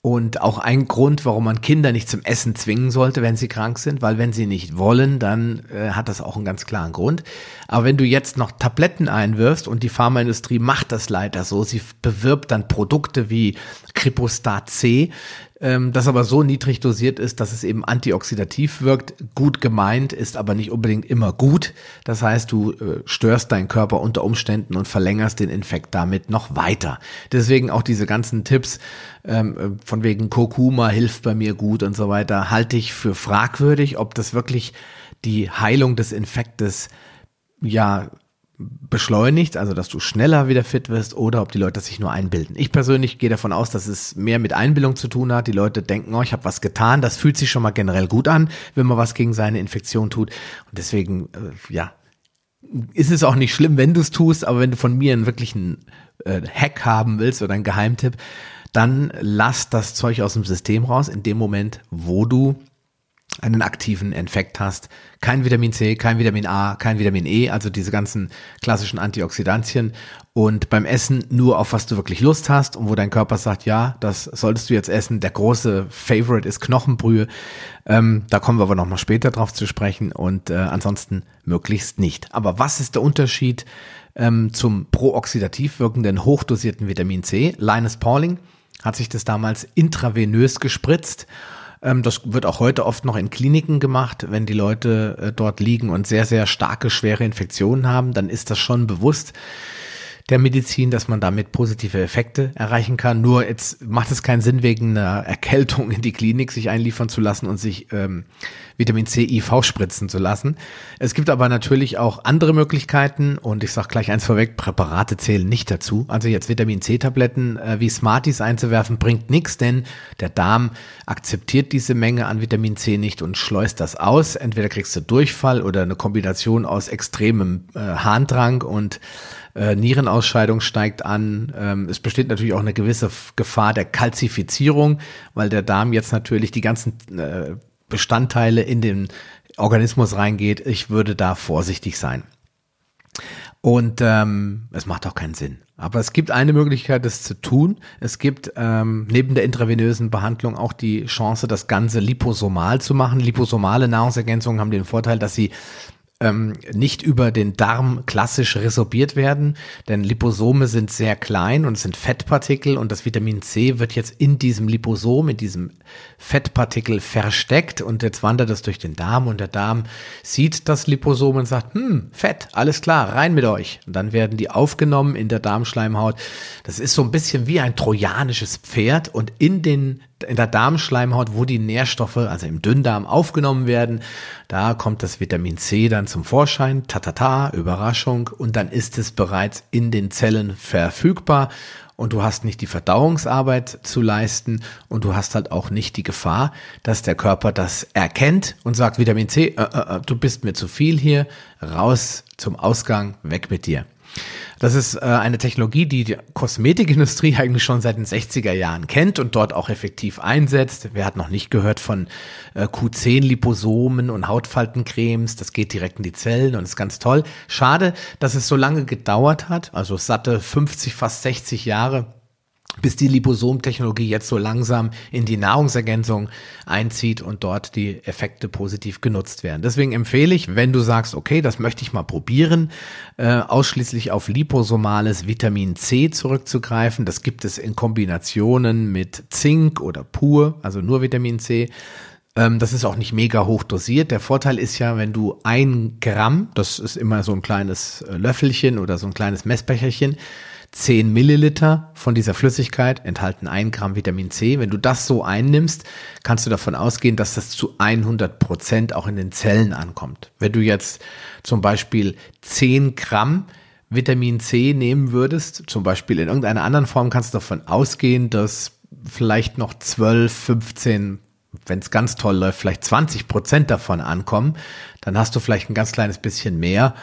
[SPEAKER 1] Und auch ein Grund, warum man Kinder nicht zum Essen zwingen sollte, wenn sie krank sind, weil wenn sie nicht wollen, dann äh, hat das auch einen ganz klaren Grund. Aber wenn du jetzt noch Tabletten einwirfst und die Pharmaindustrie macht das leider so, sie bewirbt dann Produkte wie Kripostat C, ähm, das aber so niedrig dosiert ist, dass es eben antioxidativ wirkt. Gut gemeint, ist aber nicht unbedingt immer gut. Das heißt, du äh, störst deinen Körper unter Umständen und verlängerst den Infekt damit noch weiter. Deswegen auch diese ganzen Tipps ähm, äh, von wegen Kurkuma hilft bei mir gut und so weiter, halte ich für fragwürdig, ob das wirklich die Heilung des Infektes ja beschleunigt, also dass du schneller wieder fit wirst oder ob die Leute sich nur einbilden. Ich persönlich gehe davon aus, dass es mehr mit Einbildung zu tun hat. Die Leute denken, oh, ich habe was getan. Das fühlt sich schon mal generell gut an, wenn man was gegen seine Infektion tut. Und deswegen, äh, ja, ist es auch nicht schlimm, wenn du es tust, aber wenn du von mir einen wirklichen äh, Hack haben willst oder einen Geheimtipp, dann lass das Zeug aus dem System raus in dem Moment, wo du einen aktiven Infekt hast. Kein Vitamin C, kein Vitamin A, kein Vitamin E, also diese ganzen klassischen Antioxidantien. Und beim Essen nur auf was du wirklich Lust hast und wo dein Körper sagt, ja, das solltest du jetzt essen. Der große Favorite ist Knochenbrühe. Ähm, da kommen wir aber nochmal später drauf zu sprechen und äh, ansonsten möglichst nicht. Aber was ist der Unterschied ähm, zum prooxidativ wirkenden hochdosierten Vitamin C? Linus Pauling hat sich das damals intravenös gespritzt das wird auch heute oft noch in Kliniken gemacht. Wenn die Leute äh, dort liegen und sehr, sehr starke, schwere Infektionen haben, dann ist das schon bewusst. Der Medizin, dass man damit positive Effekte erreichen kann. Nur jetzt macht es keinen Sinn, wegen einer Erkältung in die Klinik sich einliefern zu lassen und sich ähm, Vitamin C IV spritzen zu lassen. Es gibt aber natürlich auch andere Möglichkeiten und ich sage gleich eins vorweg, Präparate zählen nicht dazu. Also jetzt Vitamin C-Tabletten äh, wie Smarties einzuwerfen, bringt nichts, denn der Darm akzeptiert diese Menge an Vitamin C nicht und schleust das aus. Entweder kriegst du Durchfall oder eine Kombination aus extremem äh, Harndrang und äh, Nierenausscheidung steigt an. Ähm, es besteht natürlich auch eine gewisse Gefahr der Kalzifizierung, weil der Darm jetzt natürlich die ganzen äh, Bestandteile in den Organismus reingeht. Ich würde da vorsichtig sein. Und ähm, es macht auch keinen Sinn. Aber es gibt eine Möglichkeit, das zu tun. Es gibt ähm, neben der intravenösen Behandlung auch die Chance, das Ganze liposomal zu machen. Liposomale Nahrungsergänzungen haben den Vorteil, dass sie ähm, nicht über den Darm klassisch resorbiert werden, denn Liposome sind sehr klein und sind Fettpartikel und das Vitamin C wird jetzt in diesem Liposom, in diesem Fettpartikel versteckt und jetzt wandert es durch den Darm und der Darm sieht das Liposom und sagt, hm, Fett, alles klar, rein mit euch. Und dann werden die aufgenommen in der Darmschleimhaut. Das ist so ein bisschen wie ein trojanisches Pferd und in den in der Darmschleimhaut, wo die Nährstoffe, also im Dünndarm, aufgenommen werden. Da kommt das Vitamin C dann zum Vorschein, tatata, Überraschung, und dann ist es bereits in den Zellen verfügbar. Und du hast nicht die Verdauungsarbeit zu leisten. Und du hast halt auch nicht die Gefahr, dass der Körper das erkennt und sagt, Vitamin C, äh, äh, äh du bist mir zu viel hier, raus zum Ausgang, weg mit dir. Das ist äh, eine Technologie, die die Kosmetikindustrie eigentlich schon seit den 60er Jahren kennt und dort auch effektiv einsetzt. Wer hat noch nicht gehört von äh, Q10-Liposomen und Hautfaltencremes? Das geht direkt in die Zellen und ist ganz toll. Schade, dass es so lange gedauert hat, also satte 50, fast 60 Jahre bis die Liposomtechnologie jetzt so langsam in die Nahrungsergänzung einzieht und dort die Effekte positiv genutzt werden. Deswegen empfehle ich, wenn du sagst, okay, das möchte ich mal probieren, äh, ausschließlich auf liposomales Vitamin C zurückzugreifen. Das gibt es in Kombinationen mit Zink oder pur, also nur Vitamin C. Ähm, das ist auch nicht mega hoch dosiert. Der Vorteil ist ja, wenn du ein Gramm, das ist immer so ein kleines äh, Löffelchen oder so ein kleines Messbecherchen, 10 Milliliter von dieser Flüssigkeit enthalten ein Gramm Vitamin C. Wenn du das so einnimmst, kannst du davon ausgehen, dass das zu 100 Prozent auch in den Zellen ankommt. Wenn du jetzt zum Beispiel 10 Gramm Vitamin C nehmen würdest, zum Beispiel in irgendeiner anderen Form, kannst du davon ausgehen, dass vielleicht noch 12, 15 wenn es ganz toll läuft, vielleicht 20 Prozent davon ankommen, dann hast du vielleicht ein ganz kleines bisschen mehr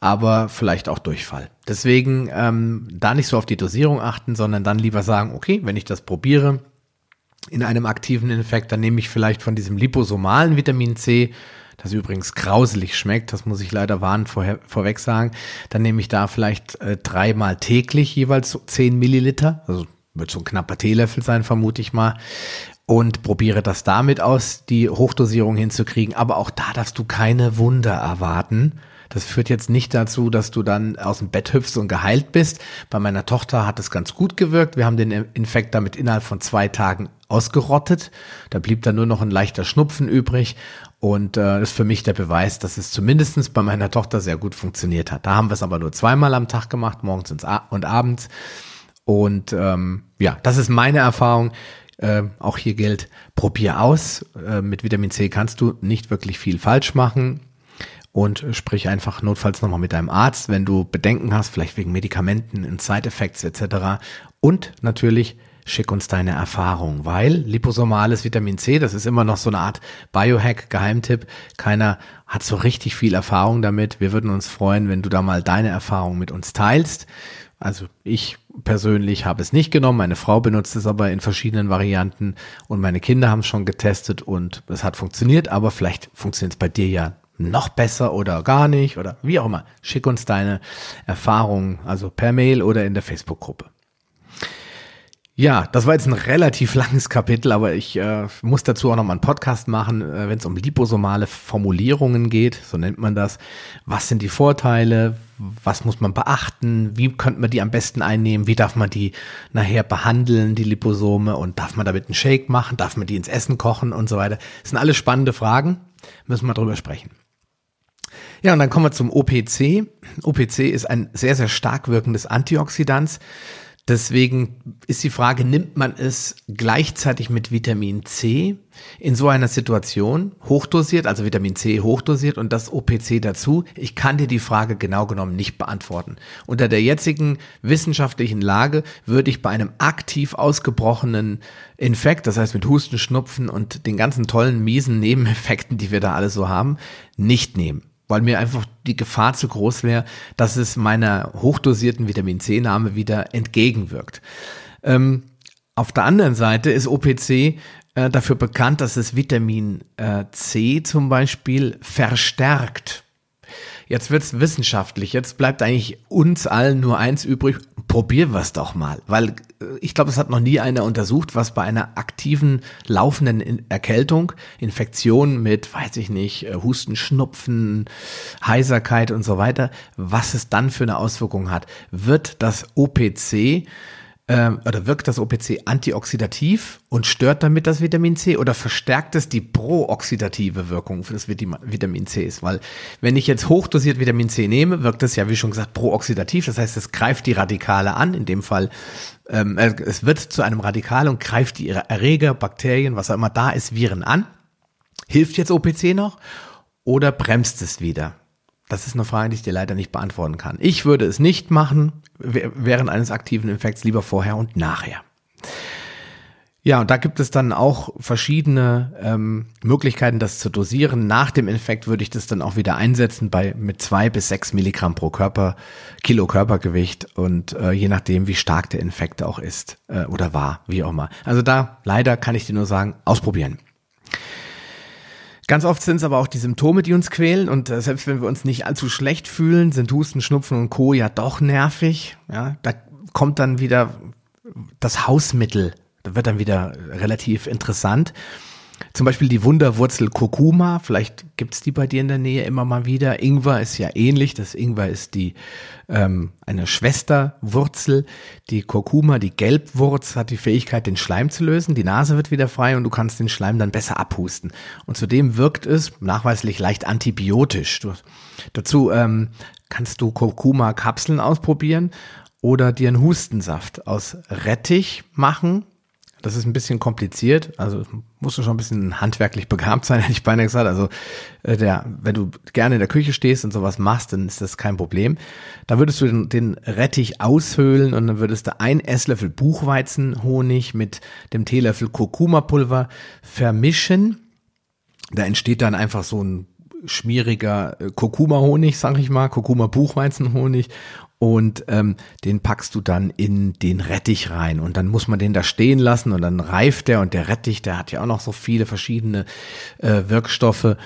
[SPEAKER 1] aber vielleicht auch Durchfall. Deswegen ähm, da nicht so auf die Dosierung achten, sondern dann lieber sagen, okay, wenn ich das probiere in einem aktiven Infekt, dann nehme ich vielleicht von diesem liposomalen Vitamin C, das übrigens grauselig schmeckt, das muss ich leider warnen vorher, vorweg sagen, dann nehme ich da vielleicht äh, dreimal täglich jeweils so 10 Milliliter, also wird so ein knapper Teelöffel sein, vermute ich mal und probiere das damit aus, die Hochdosierung hinzukriegen. Aber auch da darfst du keine Wunder erwarten. Das führt jetzt nicht dazu, dass du dann aus dem Bett hüpfst und geheilt bist. Bei meiner Tochter hat es ganz gut gewirkt. Wir haben den Infekt damit innerhalb von zwei Tagen ausgerottet. Da blieb dann nur noch ein leichter Schnupfen übrig. Und äh, das ist für mich der Beweis, dass es zumindestens bei meiner Tochter sehr gut funktioniert hat. Da haben wir es aber nur zweimal am Tag gemacht, morgens und abends. Und ähm, ja, das ist meine Erfahrung. Äh, auch hier gilt, probier aus. Äh, mit Vitamin C kannst du nicht wirklich viel falsch machen und sprich einfach notfalls nochmal mit deinem Arzt, wenn du Bedenken hast, vielleicht wegen Medikamenten, Side-Effects etc. Und natürlich schick uns deine Erfahrung, weil liposomales Vitamin C, das ist immer noch so eine Art Biohack, Geheimtipp. Keiner hat so richtig viel Erfahrung damit. Wir würden uns freuen, wenn du da mal deine Erfahrung mit uns teilst. Also ich persönlich habe es nicht genommen, meine Frau benutzt es aber in verschiedenen Varianten und meine Kinder haben es schon getestet und es hat funktioniert, aber vielleicht funktioniert es bei dir ja noch besser oder gar nicht oder wie auch immer. Schick uns deine Erfahrungen, also per Mail oder in der Facebook-Gruppe. Ja, das war jetzt ein relativ langes Kapitel, aber ich äh, muss dazu auch noch mal einen Podcast machen, äh, wenn es um liposomale Formulierungen geht, so nennt man das. Was sind die Vorteile? Was muss man beachten? Wie könnte man die am besten einnehmen? Wie darf man die nachher behandeln, die Liposome? Und darf man damit einen Shake machen? Darf man die ins Essen kochen und so weiter? Das sind alles spannende Fragen. Müssen wir drüber sprechen. Ja, und dann kommen wir zum OPC. OPC ist ein sehr, sehr stark wirkendes Antioxidant. Deswegen ist die Frage, nimmt man es gleichzeitig mit Vitamin C in so einer Situation, hochdosiert, also Vitamin C hochdosiert und das OPC dazu? Ich kann dir die Frage genau genommen nicht beantworten. Unter der jetzigen wissenschaftlichen Lage würde ich bei einem aktiv ausgebrochenen Infekt, das heißt mit Husten, Schnupfen und den ganzen tollen, miesen Nebeneffekten, die wir da alle so haben, nicht nehmen weil mir einfach die Gefahr zu groß wäre, dass es meiner hochdosierten Vitamin C-Nahme wieder entgegenwirkt. Ähm, auf der anderen Seite ist OPC äh, dafür bekannt, dass es Vitamin äh, C zum Beispiel verstärkt. Jetzt wird's wissenschaftlich. Jetzt bleibt eigentlich uns allen nur eins übrig. Probieren wir es doch mal. Weil ich glaube, es hat noch nie einer untersucht, was bei einer aktiven, laufenden Erkältung, Infektion mit, weiß ich nicht, äh, Husten, Schnupfen, Heiserkeit und so weiter, was es dann für eine Auswirkung hat. Wird das OPC ähm, oder wirkt das OPC antioxidativ und stört damit das Vitamin C oder verstärkt es die prooxidative Wirkung für das Vitamin C? Weil wenn ich jetzt hochdosiert Vitamin C nehme, wirkt es ja, wie schon gesagt, prooxidativ. Das heißt, es greift die Radikale an. In dem Fall, ähm, äh, es wird zu einem Radikal und greift die Erreger, Bakterien, was auch immer da ist, Viren an. Hilft jetzt OPC noch oder bremst es wieder? Das ist eine Frage, die ich dir leider nicht beantworten kann. Ich würde es nicht machen während eines aktiven Infekts, lieber vorher und nachher. Ja, und da gibt es dann auch verschiedene ähm, Möglichkeiten, das zu dosieren. Nach dem Infekt würde ich das dann auch wieder einsetzen bei mit zwei bis sechs Milligramm pro Körper, Kilo Körpergewicht und äh, je nachdem, wie stark der Infekt auch ist äh, oder war, wie auch immer. Also da leider kann ich dir nur sagen, ausprobieren. Ganz oft sind es aber auch die Symptome, die uns quälen und äh, selbst wenn wir uns nicht allzu schlecht fühlen, sind Husten, Schnupfen und Co. ja doch nervig. Ja, da kommt dann wieder das Hausmittel, da wird dann wieder relativ interessant. Zum Beispiel die Wunderwurzel Kurkuma, vielleicht gibt's die bei dir in der Nähe immer mal wieder. Ingwer ist ja ähnlich, das Ingwer ist die ähm, eine Schwesterwurzel. Die Kurkuma, die Gelbwurz, hat die Fähigkeit, den Schleim zu lösen. Die Nase wird wieder frei und du kannst den Schleim dann besser abhusten. Und zudem wirkt es nachweislich leicht antibiotisch. Du, dazu ähm, kannst du Kurkuma-Kapseln ausprobieren oder dir einen Hustensaft aus Rettich machen das ist ein bisschen kompliziert. Also musst du schon ein bisschen handwerklich begabt sein, hätte ich beinahe gesagt. Also äh, der, wenn du gerne in der Küche stehst und sowas machst, dann ist das kein Problem. Da würdest du den, den Rettich aushöhlen und dann würdest du ein Esslöffel Buchweizenhonig mit dem Teelöffel Kurkuma-Pulver vermischen. Da entsteht dann einfach so ein schmieriger äh, Kurkuma-Honig, sag ich mal, Kurkuma-Buchweizenhonig und ähm, den packst du dann in den Rettich rein und dann muss man den da stehen lassen und dann reift der und der Rettich, der hat ja auch noch so viele verschiedene äh, Wirkstoffe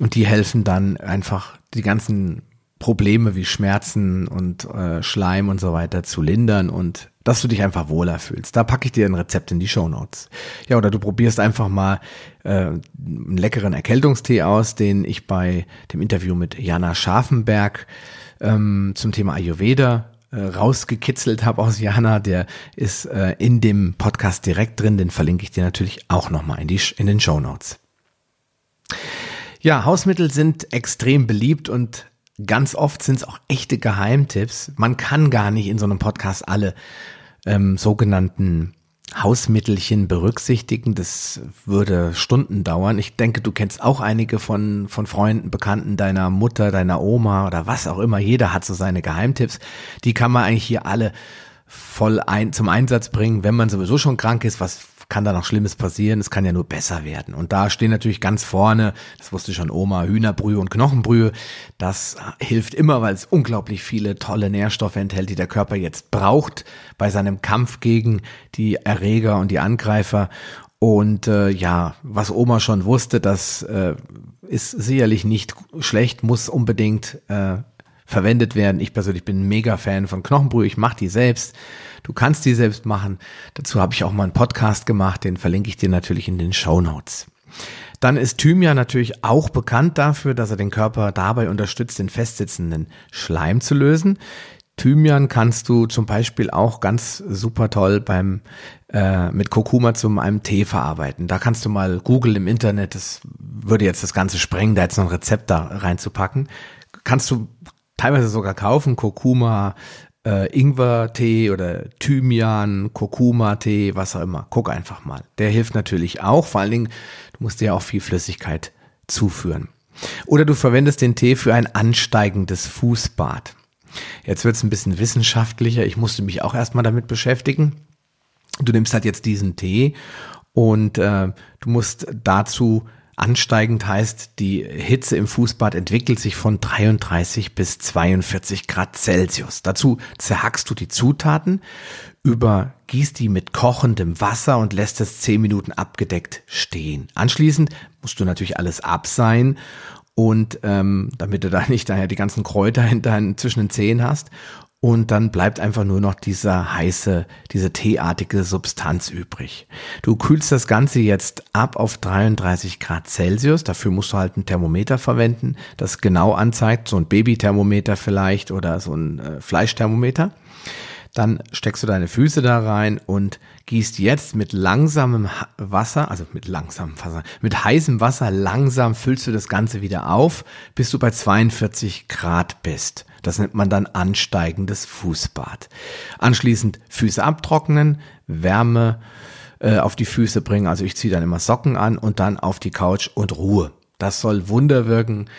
[SPEAKER 1] und die helfen dann einfach die ganzen Probleme wie Schmerzen und äh, Schleim und so weiter zu lindern und dass du dich einfach wohler fühlst. Da packe ich dir ein Rezept in die Show Notes. Ja, oder du probierst einfach mal äh, einen leckeren Erkältungstee aus, den ich bei dem Interview mit Jana Scharfenberg ähm, zum Thema Ayurveda äh, rausgekitzelt habe aus Jana, der ist äh, in dem Podcast direkt drin, den verlinke ich dir natürlich auch nochmal in, in den Show Notes. Ja, Hausmittel sind extrem beliebt und ganz oft sind es auch echte Geheimtipps. Man kann gar nicht in so einem Podcast alle ähm, sogenannten Hausmittelchen berücksichtigen. Das würde Stunden dauern. Ich denke, du kennst auch einige von, von Freunden, Bekannten deiner Mutter, deiner Oma oder was auch immer. Jeder hat so seine Geheimtipps. Die kann man eigentlich hier alle voll ein, zum Einsatz bringen, wenn man sowieso schon krank ist, was kann da noch Schlimmes passieren? Es kann ja nur besser werden. Und da stehen natürlich ganz vorne, das wusste schon Oma, Hühnerbrühe und Knochenbrühe. Das hilft immer, weil es unglaublich viele tolle Nährstoffe enthält, die der Körper jetzt braucht bei seinem Kampf gegen die Erreger und die Angreifer. Und äh, ja, was Oma schon wusste, das äh, ist sicherlich nicht schlecht, muss unbedingt äh, verwendet werden. Ich persönlich bin ein mega Fan von Knochenbrühe. Ich mache die selbst. Du kannst die selbst machen. Dazu habe ich auch mal einen Podcast gemacht, den verlinke ich dir natürlich in den Show Notes. Dann ist Thymian natürlich auch bekannt dafür, dass er den Körper dabei unterstützt, den festsitzenden Schleim zu lösen. Thymian kannst du zum Beispiel auch ganz super toll beim äh, mit Kurkuma zu einem Tee verarbeiten. Da kannst du mal googeln im Internet, das würde jetzt das Ganze sprengen, da jetzt noch ein Rezept da reinzupacken. Kannst du teilweise sogar kaufen, Kurkuma, äh, Ingwer-Tee oder Thymian, Kurkuma-Tee, was auch immer. Guck einfach mal. Der hilft natürlich auch, vor allen Dingen, du musst dir auch viel Flüssigkeit zuführen. Oder du verwendest den Tee für ein ansteigendes Fußbad. Jetzt wird es ein bisschen wissenschaftlicher. Ich musste mich auch erstmal damit beschäftigen. Du nimmst halt jetzt diesen Tee und äh, du musst dazu ansteigend heißt, die Hitze im Fußbad entwickelt sich von 33 bis 42 Grad Celsius. Dazu zerhackst du die Zutaten, übergießt die mit kochendem Wasser und lässt es 10 Minuten abgedeckt stehen. Anschließend musst du natürlich alles abseihen und ähm, damit du da nicht daher die ganzen Kräuter hinter zwischen den Zehen hast. Und dann bleibt einfach nur noch dieser heiße, diese teeartige Substanz übrig. Du kühlst das Ganze jetzt ab auf 33 Grad Celsius. Dafür musst du halt ein Thermometer verwenden, das genau anzeigt, so ein Babythermometer vielleicht oder so ein äh, Fleischthermometer. Dann steckst du deine Füße da rein und gießt jetzt mit langsamem Wasser, also mit langsamem Wasser, mit heißem Wasser langsam füllst du das Ganze wieder auf, bis du bei 42 Grad bist. Das nennt man dann ansteigendes Fußbad. Anschließend Füße abtrocknen, Wärme äh, auf die Füße bringen. Also ich ziehe dann immer Socken an und dann auf die Couch und Ruhe. Das soll Wunder wirken.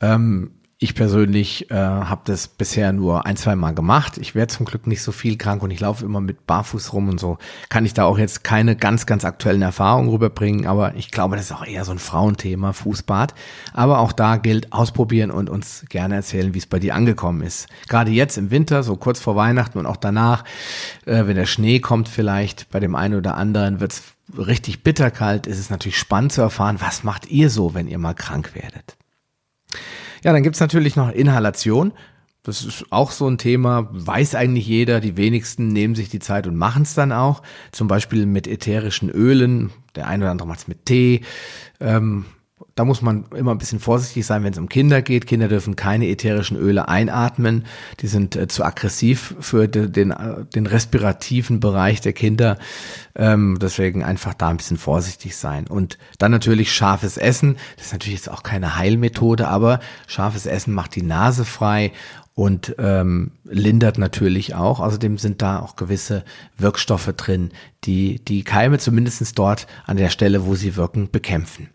[SPEAKER 1] Ähm, ich persönlich äh, habe das bisher nur ein, zwei Mal gemacht. Ich werde zum Glück nicht so viel krank und ich laufe immer mit Barfuß rum und so. Kann ich da auch jetzt keine ganz, ganz aktuellen Erfahrungen rüberbringen, aber ich glaube, das ist auch eher so ein Frauenthema, Fußbad. Aber auch da gilt ausprobieren und uns gerne erzählen, wie es bei dir angekommen ist. Gerade jetzt im Winter, so kurz vor Weihnachten und auch danach, äh, wenn der Schnee kommt vielleicht, bei dem einen oder anderen wird es richtig bitterkalt, ist es natürlich spannend zu erfahren, was macht ihr so, wenn ihr mal krank werdet. Ja, dann gibt's natürlich noch Inhalation. Das ist auch so ein Thema, weiß eigentlich jeder, die wenigsten nehmen sich die Zeit und machen es dann auch. Zum Beispiel mit ätherischen Ölen, der eine oder andere macht es mit Tee. Ähm, da muss man immer ein bisschen vorsichtig sein, wenn es um Kinder geht. Kinder dürfen keine ätherischen Öle einatmen. Die sind äh, zu aggressiv für de, den, äh, den respirativen Bereich der Kinder. Ähm, deswegen einfach da ein bisschen vorsichtig sein. Und dann natürlich scharfes Essen. Das ist natürlich jetzt auch keine Heilmethode, aber scharfes Essen macht die Nase frei und ähm, lindert natürlich auch. Außerdem sind da auch gewisse Wirkstoffe drin, die die Keime zumindestens dort an der Stelle, wo sie wirken, bekämpfen.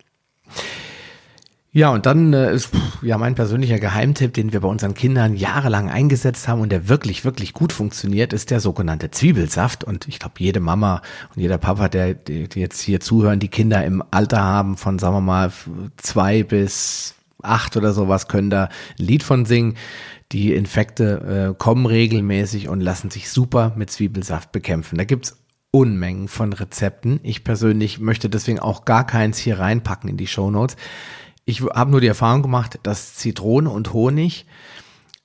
[SPEAKER 1] Ja, und dann äh, ist ja mein persönlicher Geheimtipp, den wir bei unseren Kindern jahrelang eingesetzt haben und der wirklich, wirklich gut funktioniert, ist der sogenannte Zwiebelsaft. Und ich glaube, jede Mama und jeder Papa, der die, jetzt hier zuhören, die Kinder im Alter haben von, sagen wir mal, zwei bis acht oder sowas, können da ein Lied von singen. Die Infekte äh, kommen regelmäßig und lassen sich super mit Zwiebelsaft bekämpfen. Da gibt's Unmengen von Rezepten. Ich persönlich möchte deswegen auch gar keins hier reinpacken in die Show Notes. Ich habe nur die Erfahrung gemacht, dass Zitrone und Honig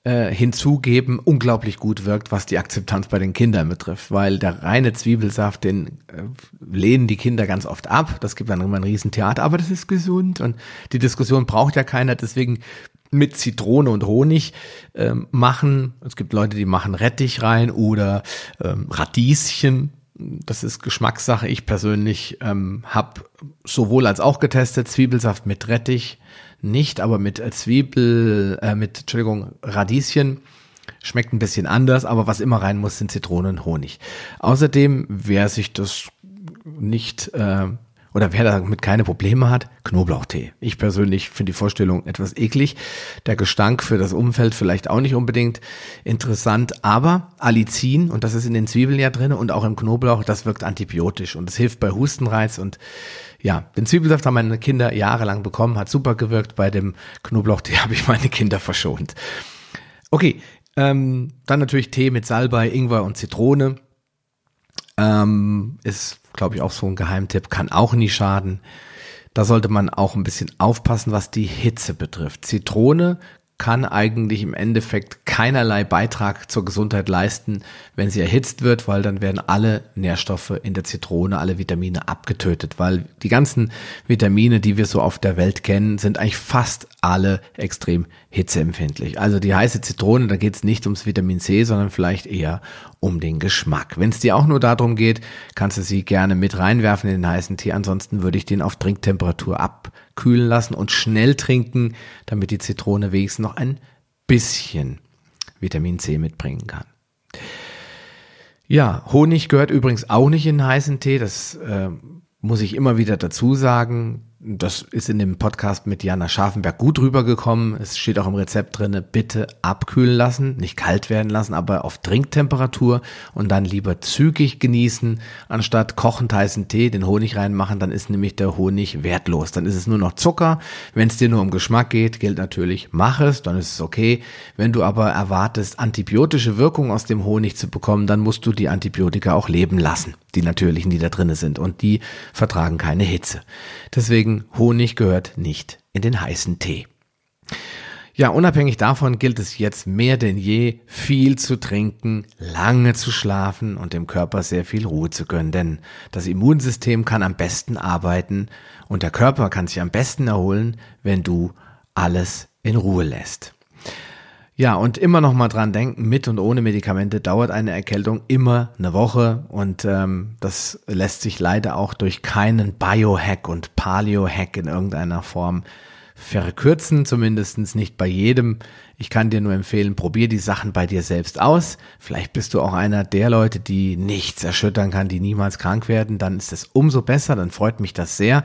[SPEAKER 1] äh, hinzugeben unglaublich gut wirkt, was die Akzeptanz bei den Kindern betrifft, weil der reine Zwiebelsaft, den äh, lehnen die Kinder ganz oft ab. Das gibt dann immer ein Riesentheater, aber das ist gesund und die Diskussion braucht ja keiner, deswegen mit Zitrone und Honig ähm, machen. Es gibt Leute, die machen Rettich rein oder ähm, Radieschen das ist Geschmackssache. Ich persönlich ähm, habe sowohl als auch getestet, Zwiebelsaft mit Rettich, nicht, aber mit äh, Zwiebel, äh, mit, Entschuldigung, Radieschen. Schmeckt ein bisschen anders, aber was immer rein muss, sind Zitronen und Honig. Außerdem, wer sich das nicht äh, oder wer damit keine Probleme hat, Knoblauchtee. Ich persönlich finde die Vorstellung etwas eklig. Der Gestank für das Umfeld vielleicht auch nicht unbedingt interessant, aber Allicin, und das ist in den Zwiebeln ja drin und auch im Knoblauch, das wirkt antibiotisch und es hilft bei Hustenreiz und ja, den Zwiebelsaft haben meine Kinder jahrelang bekommen, hat super gewirkt. Bei dem Knoblauchtee habe ich meine Kinder verschont. Okay, ähm, dann natürlich Tee mit Salbei, Ingwer und Zitrone. Ähm, ist glaube ich, auch so ein Geheimtipp, kann auch nie schaden. Da sollte man auch ein bisschen aufpassen, was die Hitze betrifft. Zitrone kann eigentlich im Endeffekt keinerlei Beitrag zur Gesundheit leisten, wenn sie erhitzt wird, weil dann werden alle Nährstoffe in der Zitrone, alle Vitamine abgetötet, weil die ganzen Vitamine, die wir so auf der Welt kennen, sind eigentlich fast alle extrem hitzeempfindlich. Also die heiße Zitrone, da geht es nicht ums Vitamin C, sondern vielleicht eher um den Geschmack. Wenn es dir auch nur darum geht, kannst du sie gerne mit reinwerfen in den heißen Tee. Ansonsten würde ich den auf Trinktemperatur abkühlen lassen und schnell trinken, damit die Zitrone wenigstens noch ein bisschen Vitamin C mitbringen kann. Ja, Honig gehört übrigens auch nicht in heißen Tee. Das äh, muss ich immer wieder dazu sagen das ist in dem Podcast mit Jana Scharfenberg gut rübergekommen. Es steht auch im Rezept drinne, bitte abkühlen lassen, nicht kalt werden lassen, aber auf Trinktemperatur und dann lieber zügig genießen, anstatt kochend heißen Tee, den Honig reinmachen, dann ist nämlich der Honig wertlos. Dann ist es nur noch Zucker. Wenn es dir nur um Geschmack geht, gilt natürlich, mach es, dann ist es okay. Wenn du aber erwartest, antibiotische Wirkung aus dem Honig zu bekommen, dann musst du die Antibiotika auch leben lassen, die natürlichen, die da drinne sind und die vertragen keine Hitze. Deswegen Honig gehört nicht in den heißen Tee. Ja, unabhängig davon gilt es jetzt mehr denn je, viel zu trinken, lange zu schlafen und dem Körper sehr viel Ruhe zu gönnen, denn das Immunsystem kann am besten arbeiten und der Körper kann sich am besten erholen, wenn du alles in Ruhe lässt. Ja, und immer noch mal dran denken, mit und ohne Medikamente dauert eine Erkältung immer eine Woche und ähm, das lässt sich leider auch durch keinen Biohack und Paleo-Hack in irgendeiner Form verkürzen, zumindestens nicht bei jedem. Ich kann dir nur empfehlen, probier die Sachen bei dir selbst aus. Vielleicht bist du auch einer der Leute, die nichts erschüttern kann, die niemals krank werden. Dann ist es umso besser, dann freut mich das sehr.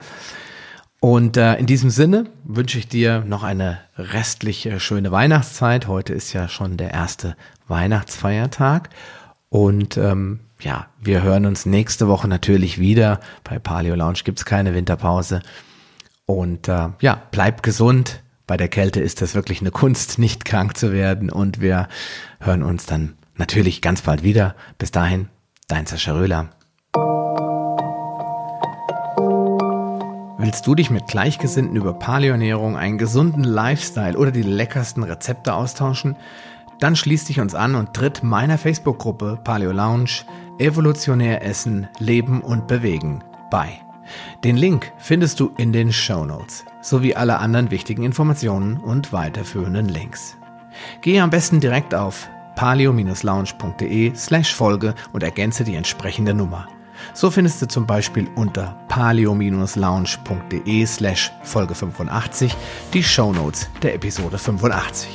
[SPEAKER 1] Und äh, in diesem Sinne wünsche ich dir noch eine restliche schöne Weihnachtszeit. Heute ist ja schon der erste Weihnachtsfeiertag. Und ähm, ja, wir hören uns nächste Woche natürlich wieder. Bei Paleo Lounge gibt's keine Winterpause. Und äh, ja, bleib gesund. Bei der Kälte ist das wirklich eine Kunst, nicht krank zu werden. Und wir hören uns dann natürlich ganz bald wieder. Bis dahin, dein Sascha Röhler. Willst du dich mit Gleichgesinnten über Paleoernährung, einen gesunden Lifestyle oder die leckersten Rezepte austauschen? Dann schließ dich uns an und tritt meiner Facebook-Gruppe Paleo Lounge Evolutionär Essen, Leben und Bewegen bei. Den Link findest du in den Show Notes sowie alle anderen wichtigen Informationen und weiterführenden Links. Gehe am besten direkt auf paleo-lounge.de slash Folge und ergänze die entsprechende Nummer. So findest du zum Beispiel unter paleo-lounge.de slash Folge 85 die Shownotes der Episode 85.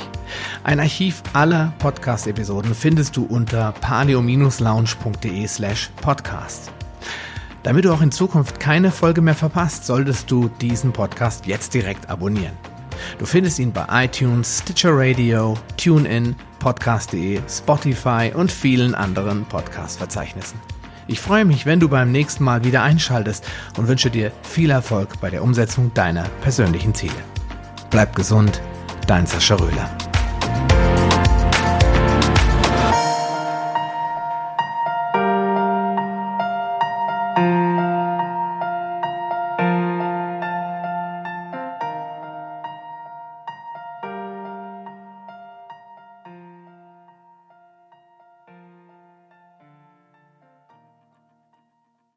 [SPEAKER 1] Ein Archiv aller Podcast-Episoden findest du unter paleo-lounge.de slash podcast. Damit du auch in Zukunft keine Folge mehr verpasst, solltest du diesen Podcast jetzt direkt abonnieren. Du findest ihn bei iTunes, Stitcher Radio, TuneIn, Podcast.de, Spotify und vielen anderen Podcast-Verzeichnissen. Ich freue mich, wenn du beim nächsten Mal wieder einschaltest und wünsche dir viel Erfolg bei der Umsetzung deiner persönlichen Ziele. Bleib gesund, dein Sascha Röhler.